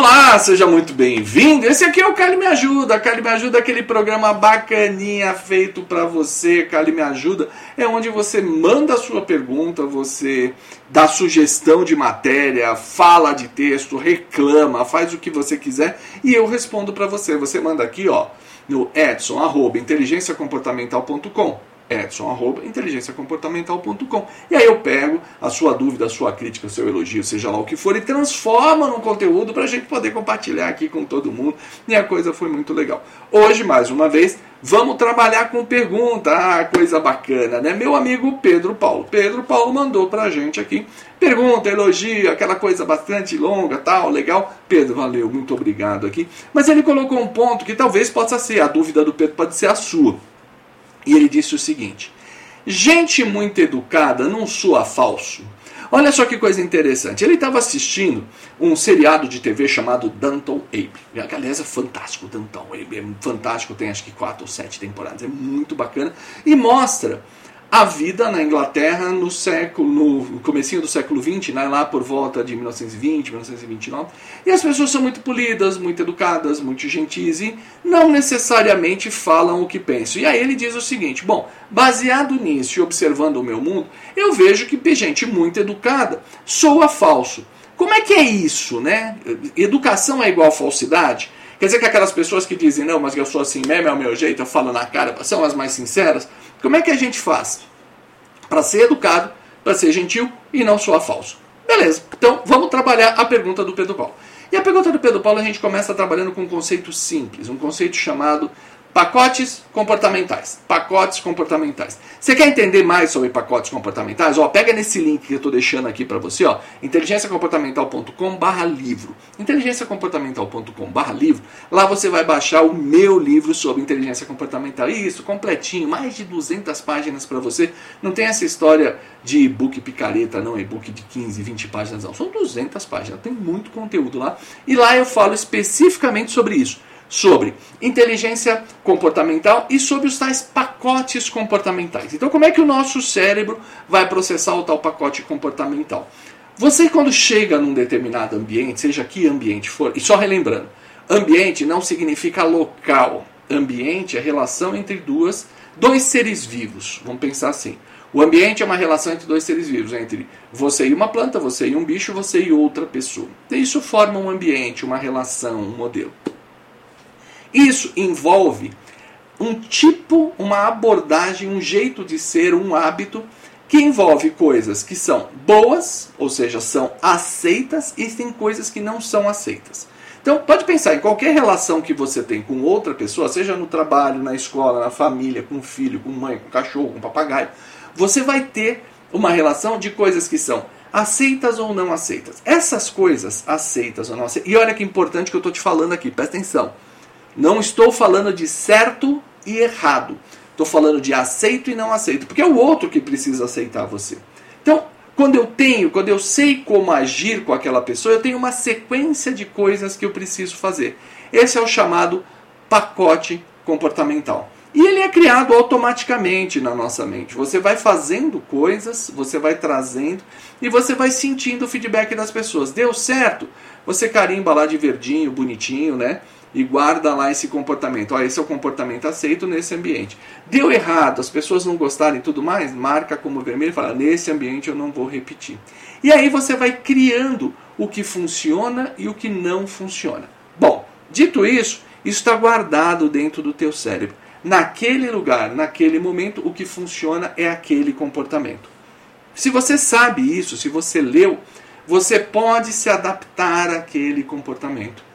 Olá, seja muito bem-vindo. Esse aqui é o Cali Me Ajuda. Cali Me Ajuda é aquele programa bacaninha feito para você. Cali Me Ajuda é onde você manda a sua pergunta, você dá sugestão de matéria, fala de texto, reclama, faz o que você quiser e eu respondo para você. Você manda aqui, ó, no edson@inteligenciacomportamental.com edson.inteligenciacomportamental.com. E aí eu pego a sua dúvida, a sua crítica, o seu elogio, seja lá o que for, e transforma num conteúdo para a gente poder compartilhar aqui com todo mundo. E a coisa foi muito legal. Hoje, mais uma vez, vamos trabalhar com pergunta. Ah, coisa bacana, né? Meu amigo Pedro Paulo. Pedro Paulo mandou para a gente aqui pergunta, elogio, aquela coisa bastante longa, tal, legal. Pedro, valeu, muito obrigado aqui. Mas ele colocou um ponto que talvez possa ser, a dúvida do Pedro pode ser a sua. E ele disse o seguinte: gente muito educada não soa falso. Olha só que coisa interessante. Ele estava assistindo um seriado de TV chamado Danton Abe. Aliás, é fantástico. Danton Abe é fantástico. Tem acho que quatro ou sete temporadas. É muito bacana. E mostra a vida na Inglaterra no século, no comecinho do século XX, né, lá por volta de 1920, 1929. E as pessoas são muito polidas, muito educadas, muito gentis e não necessariamente falam o que pensam. E aí ele diz o seguinte: bom, baseado nisso e observando o meu mundo, eu vejo que gente muito educada soa falso. Como é que é isso, né? Educação é igual falsidade? Quer dizer que aquelas pessoas que dizem, não, mas eu sou assim mesmo, é o meu jeito, eu falo na cara, são as mais sinceras? Como é que a gente faz? Para ser educado, para ser gentil e não soar falso. Beleza, então vamos trabalhar a pergunta do Pedro Paulo. E a pergunta do Pedro Paulo a gente começa trabalhando com um conceito simples, um conceito chamado Pacotes comportamentais. Pacotes comportamentais. Você quer entender mais sobre pacotes comportamentais? Ó, pega nesse link que eu estou deixando aqui para você, ó, inteligenciacomportamental.com/livro. inteligenciacomportamental.com/livro. Lá você vai baixar o meu livro sobre inteligência comportamental. Isso, completinho, mais de 200 páginas para você. Não tem essa história de e-book picareta, não, e-book de 15, 20 páginas, não. São 200 páginas, tem muito conteúdo lá. E lá eu falo especificamente sobre isso sobre inteligência comportamental e sobre os tais pacotes comportamentais. Então, como é que o nosso cérebro vai processar o tal pacote comportamental? Você, quando chega num determinado ambiente, seja que ambiente for, e só relembrando, ambiente não significa local. Ambiente é relação entre duas, dois seres vivos. Vamos pensar assim. O ambiente é uma relação entre dois seres vivos, entre você e uma planta, você e um bicho, você e outra pessoa. E isso forma um ambiente, uma relação, um modelo. Isso envolve um tipo, uma abordagem, um jeito de ser, um hábito que envolve coisas que são boas, ou seja, são aceitas, e tem coisas que não são aceitas. Então, pode pensar em qualquer relação que você tem com outra pessoa, seja no trabalho, na escola, na família, com filho, com mãe, com cachorro, com papagaio, você vai ter uma relação de coisas que são aceitas ou não aceitas. Essas coisas, aceitas ou não aceitas. E olha que importante que eu estou te falando aqui, presta atenção. Não estou falando de certo e errado. Estou falando de aceito e não aceito, porque é o outro que precisa aceitar você. Então, quando eu tenho, quando eu sei como agir com aquela pessoa, eu tenho uma sequência de coisas que eu preciso fazer. Esse é o chamado pacote comportamental. E ele é criado automaticamente na nossa mente. Você vai fazendo coisas, você vai trazendo e você vai sentindo o feedback das pessoas. Deu certo? Você carimba lá de verdinho, bonitinho, né? E guarda lá esse comportamento. Ó, esse é o comportamento aceito nesse ambiente. Deu errado, as pessoas não gostaram e tudo mais, marca como vermelho e fala: nesse ambiente eu não vou repetir. E aí você vai criando o que funciona e o que não funciona. Bom, dito isso, isso está guardado dentro do teu cérebro. Naquele lugar, naquele momento, o que funciona é aquele comportamento. Se você sabe isso, se você leu, você pode se adaptar àquele comportamento.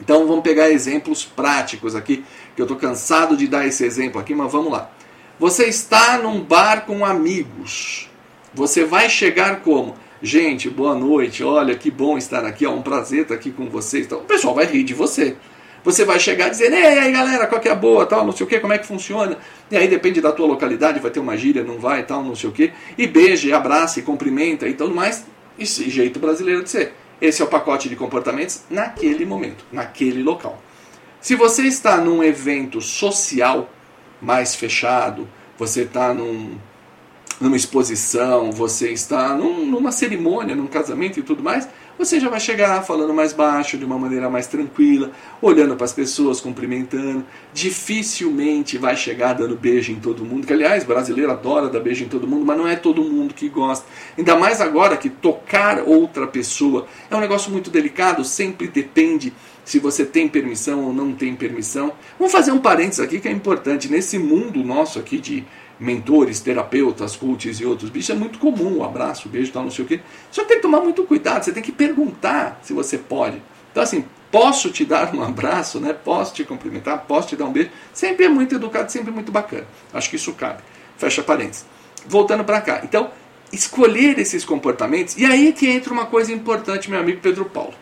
Então vamos pegar exemplos práticos aqui, que eu estou cansado de dar esse exemplo aqui, mas vamos lá. Você está num bar com amigos. Você vai chegar como? Gente, boa noite, olha que bom estar aqui, é um prazer estar aqui com vocês. Então, o pessoal vai rir de você. Você vai chegar dizendo, ei, aí galera, qual que é a boa, tal, não sei o que, como é que funciona. E aí depende da tua localidade, vai ter uma gíria, não vai, tal, não sei o que. E beija, e abraça, cumprimenta e tudo mais. Esse jeito brasileiro de ser. Esse é o pacote de comportamentos naquele momento, naquele local. Se você está num evento social mais fechado, você está num, numa exposição, você está num, numa cerimônia, num casamento e tudo mais, você já vai chegar falando mais baixo, de uma maneira mais tranquila, olhando para as pessoas, cumprimentando. Dificilmente vai chegar dando beijo em todo mundo, que aliás, brasileiro adora dar beijo em todo mundo, mas não é todo mundo que gosta. Ainda mais agora que tocar outra pessoa é um negócio muito delicado, sempre depende se você tem permissão ou não tem permissão. Vamos fazer um parênteses aqui que é importante. Nesse mundo nosso aqui de mentores, terapeutas, coaches e outros bichos, é muito comum o abraço, o beijo, tal, não sei o quê. Só tem que tomar muito cuidado, você tem que perguntar se você pode. Então, assim, posso te dar um abraço, né? posso te cumprimentar, posso te dar um beijo. Sempre é muito educado, sempre muito bacana. Acho que isso cabe. Fecha parênteses. Voltando para cá. Então, escolher esses comportamentos, e aí que entra uma coisa importante, meu amigo Pedro Paulo.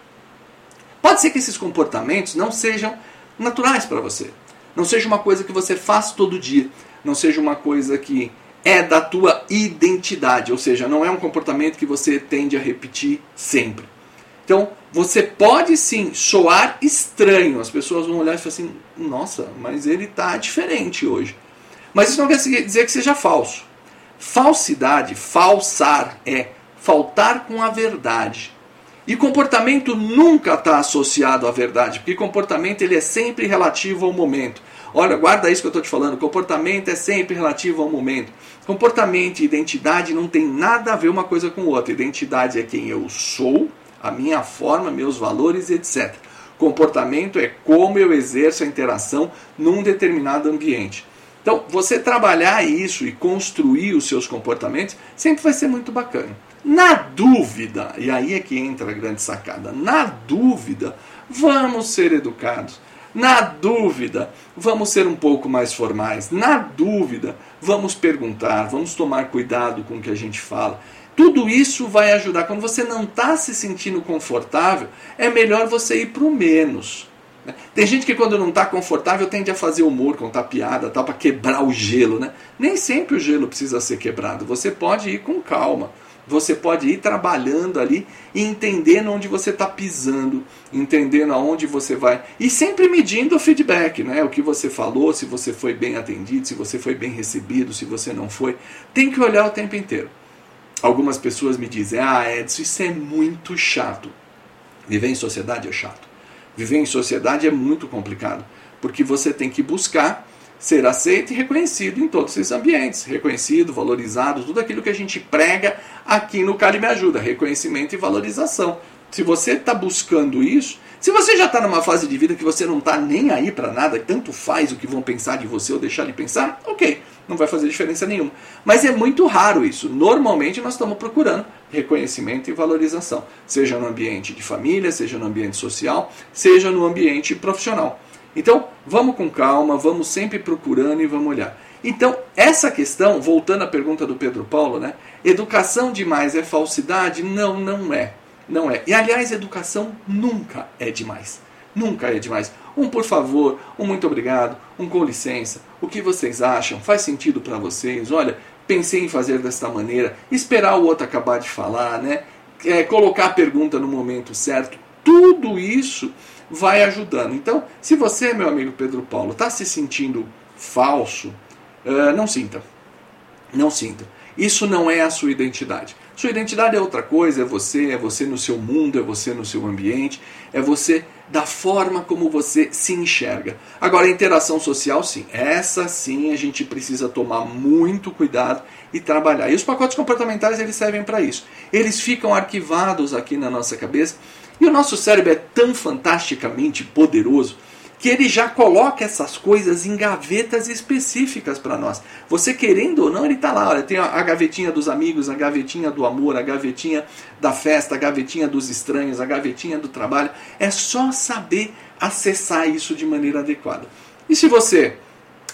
Pode ser que esses comportamentos não sejam naturais para você. Não seja uma coisa que você faz todo dia não seja uma coisa que é da tua identidade, ou seja, não é um comportamento que você tende a repetir sempre. Então, você pode sim soar estranho, as pessoas vão olhar e falar assim: nossa, mas ele está diferente hoje. Mas isso não quer dizer que seja falso. Falsidade, falsar, é faltar com a verdade. E comportamento nunca está associado à verdade, porque comportamento ele é sempre relativo ao momento. Olha, guarda isso que eu estou te falando. Comportamento é sempre relativo ao momento. Comportamento e identidade não tem nada a ver uma coisa com outra. Identidade é quem eu sou, a minha forma, meus valores, etc. Comportamento é como eu exerço a interação num determinado ambiente. Então, você trabalhar isso e construir os seus comportamentos sempre vai ser muito bacana. Na dúvida, e aí é que entra a grande sacada, na dúvida, vamos ser educados. Na dúvida, vamos ser um pouco mais formais. Na dúvida, vamos perguntar, vamos tomar cuidado com o que a gente fala. Tudo isso vai ajudar. Quando você não está se sentindo confortável, é melhor você ir para o menos. Tem gente que quando não está confortável tende a fazer humor, contar piada, tal, para quebrar o gelo. Né? Nem sempre o gelo precisa ser quebrado. Você pode ir com calma. Você pode ir trabalhando ali e entendendo onde você está pisando, entendendo aonde você vai e sempre medindo o feedback, né? O que você falou, se você foi bem atendido, se você foi bem recebido, se você não foi. Tem que olhar o tempo inteiro. Algumas pessoas me dizem: Ah, Edson, isso é muito chato. Viver em sociedade é chato. Viver em sociedade é muito complicado, porque você tem que buscar ser aceito e reconhecido em todos esses ambientes. Reconhecido, valorizado, tudo aquilo que a gente prega aqui no Cali Me Ajuda, reconhecimento e valorização. Se você está buscando isso, se você já está numa fase de vida que você não está nem aí para nada, tanto faz o que vão pensar de você ou deixar de pensar, ok, não vai fazer diferença nenhuma. Mas é muito raro isso. Normalmente nós estamos procurando reconhecimento e valorização, seja no ambiente de família, seja no ambiente social, seja no ambiente profissional. Então, vamos com calma, vamos sempre procurando e vamos olhar. Então, essa questão, voltando à pergunta do Pedro Paulo, né? Educação demais é falsidade? Não, não é. Não é. E aliás, educação nunca é demais. Nunca é demais. Um por favor, um muito obrigado, um com licença. O que vocês acham? Faz sentido para vocês? Olha, pensei em fazer desta maneira, esperar o outro acabar de falar, né? É, colocar a pergunta no momento certo. Tudo isso vai ajudando. Então, se você, meu amigo Pedro Paulo, está se sentindo falso, uh, não sinta. Não sinta. Isso não é a sua identidade. Sua identidade é outra coisa, é você, é você no seu mundo, é você no seu ambiente, é você da forma como você se enxerga. Agora, a interação social, sim, essa sim a gente precisa tomar muito cuidado e trabalhar. E os pacotes comportamentais eles servem para isso. Eles ficam arquivados aqui na nossa cabeça e o nosso cérebro é tão fantasticamente poderoso que ele já coloca essas coisas em gavetas específicas para nós. Você querendo ou não, ele está lá. Olha, tem a gavetinha dos amigos, a gavetinha do amor, a gavetinha da festa, a gavetinha dos estranhos, a gavetinha do trabalho. É só saber acessar isso de maneira adequada. E se você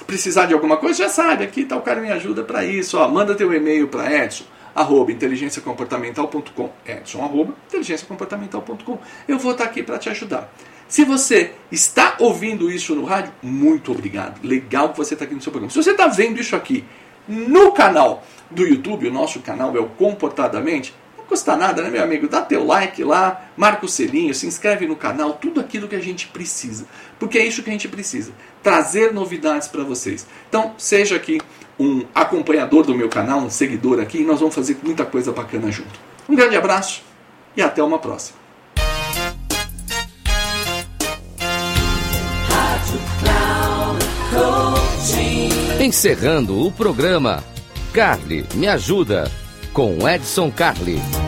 precisar de alguma coisa, já sabe, aqui está o cara me ajuda para isso. Ó, manda teu e-mail para Edson arroba inteligenciacomportamental.com, Edson, arroba inteligenciacomportamental.com. Eu vou estar aqui para te ajudar. Se você está ouvindo isso no rádio, muito obrigado. Legal que você está aqui no seu programa. Se você está vendo isso aqui no canal do YouTube, o nosso canal é o Comportadamente, Custa nada, né, meu amigo? Dá teu like lá, marca o selinho, se inscreve no canal, tudo aquilo que a gente precisa. Porque é isso que a gente precisa, trazer novidades para vocês. Então, seja aqui um acompanhador do meu canal, um seguidor aqui, e nós vamos fazer muita coisa bacana junto. Um grande abraço e até uma próxima. Encerrando o programa, Carly Me Ajuda, com Edson Carli.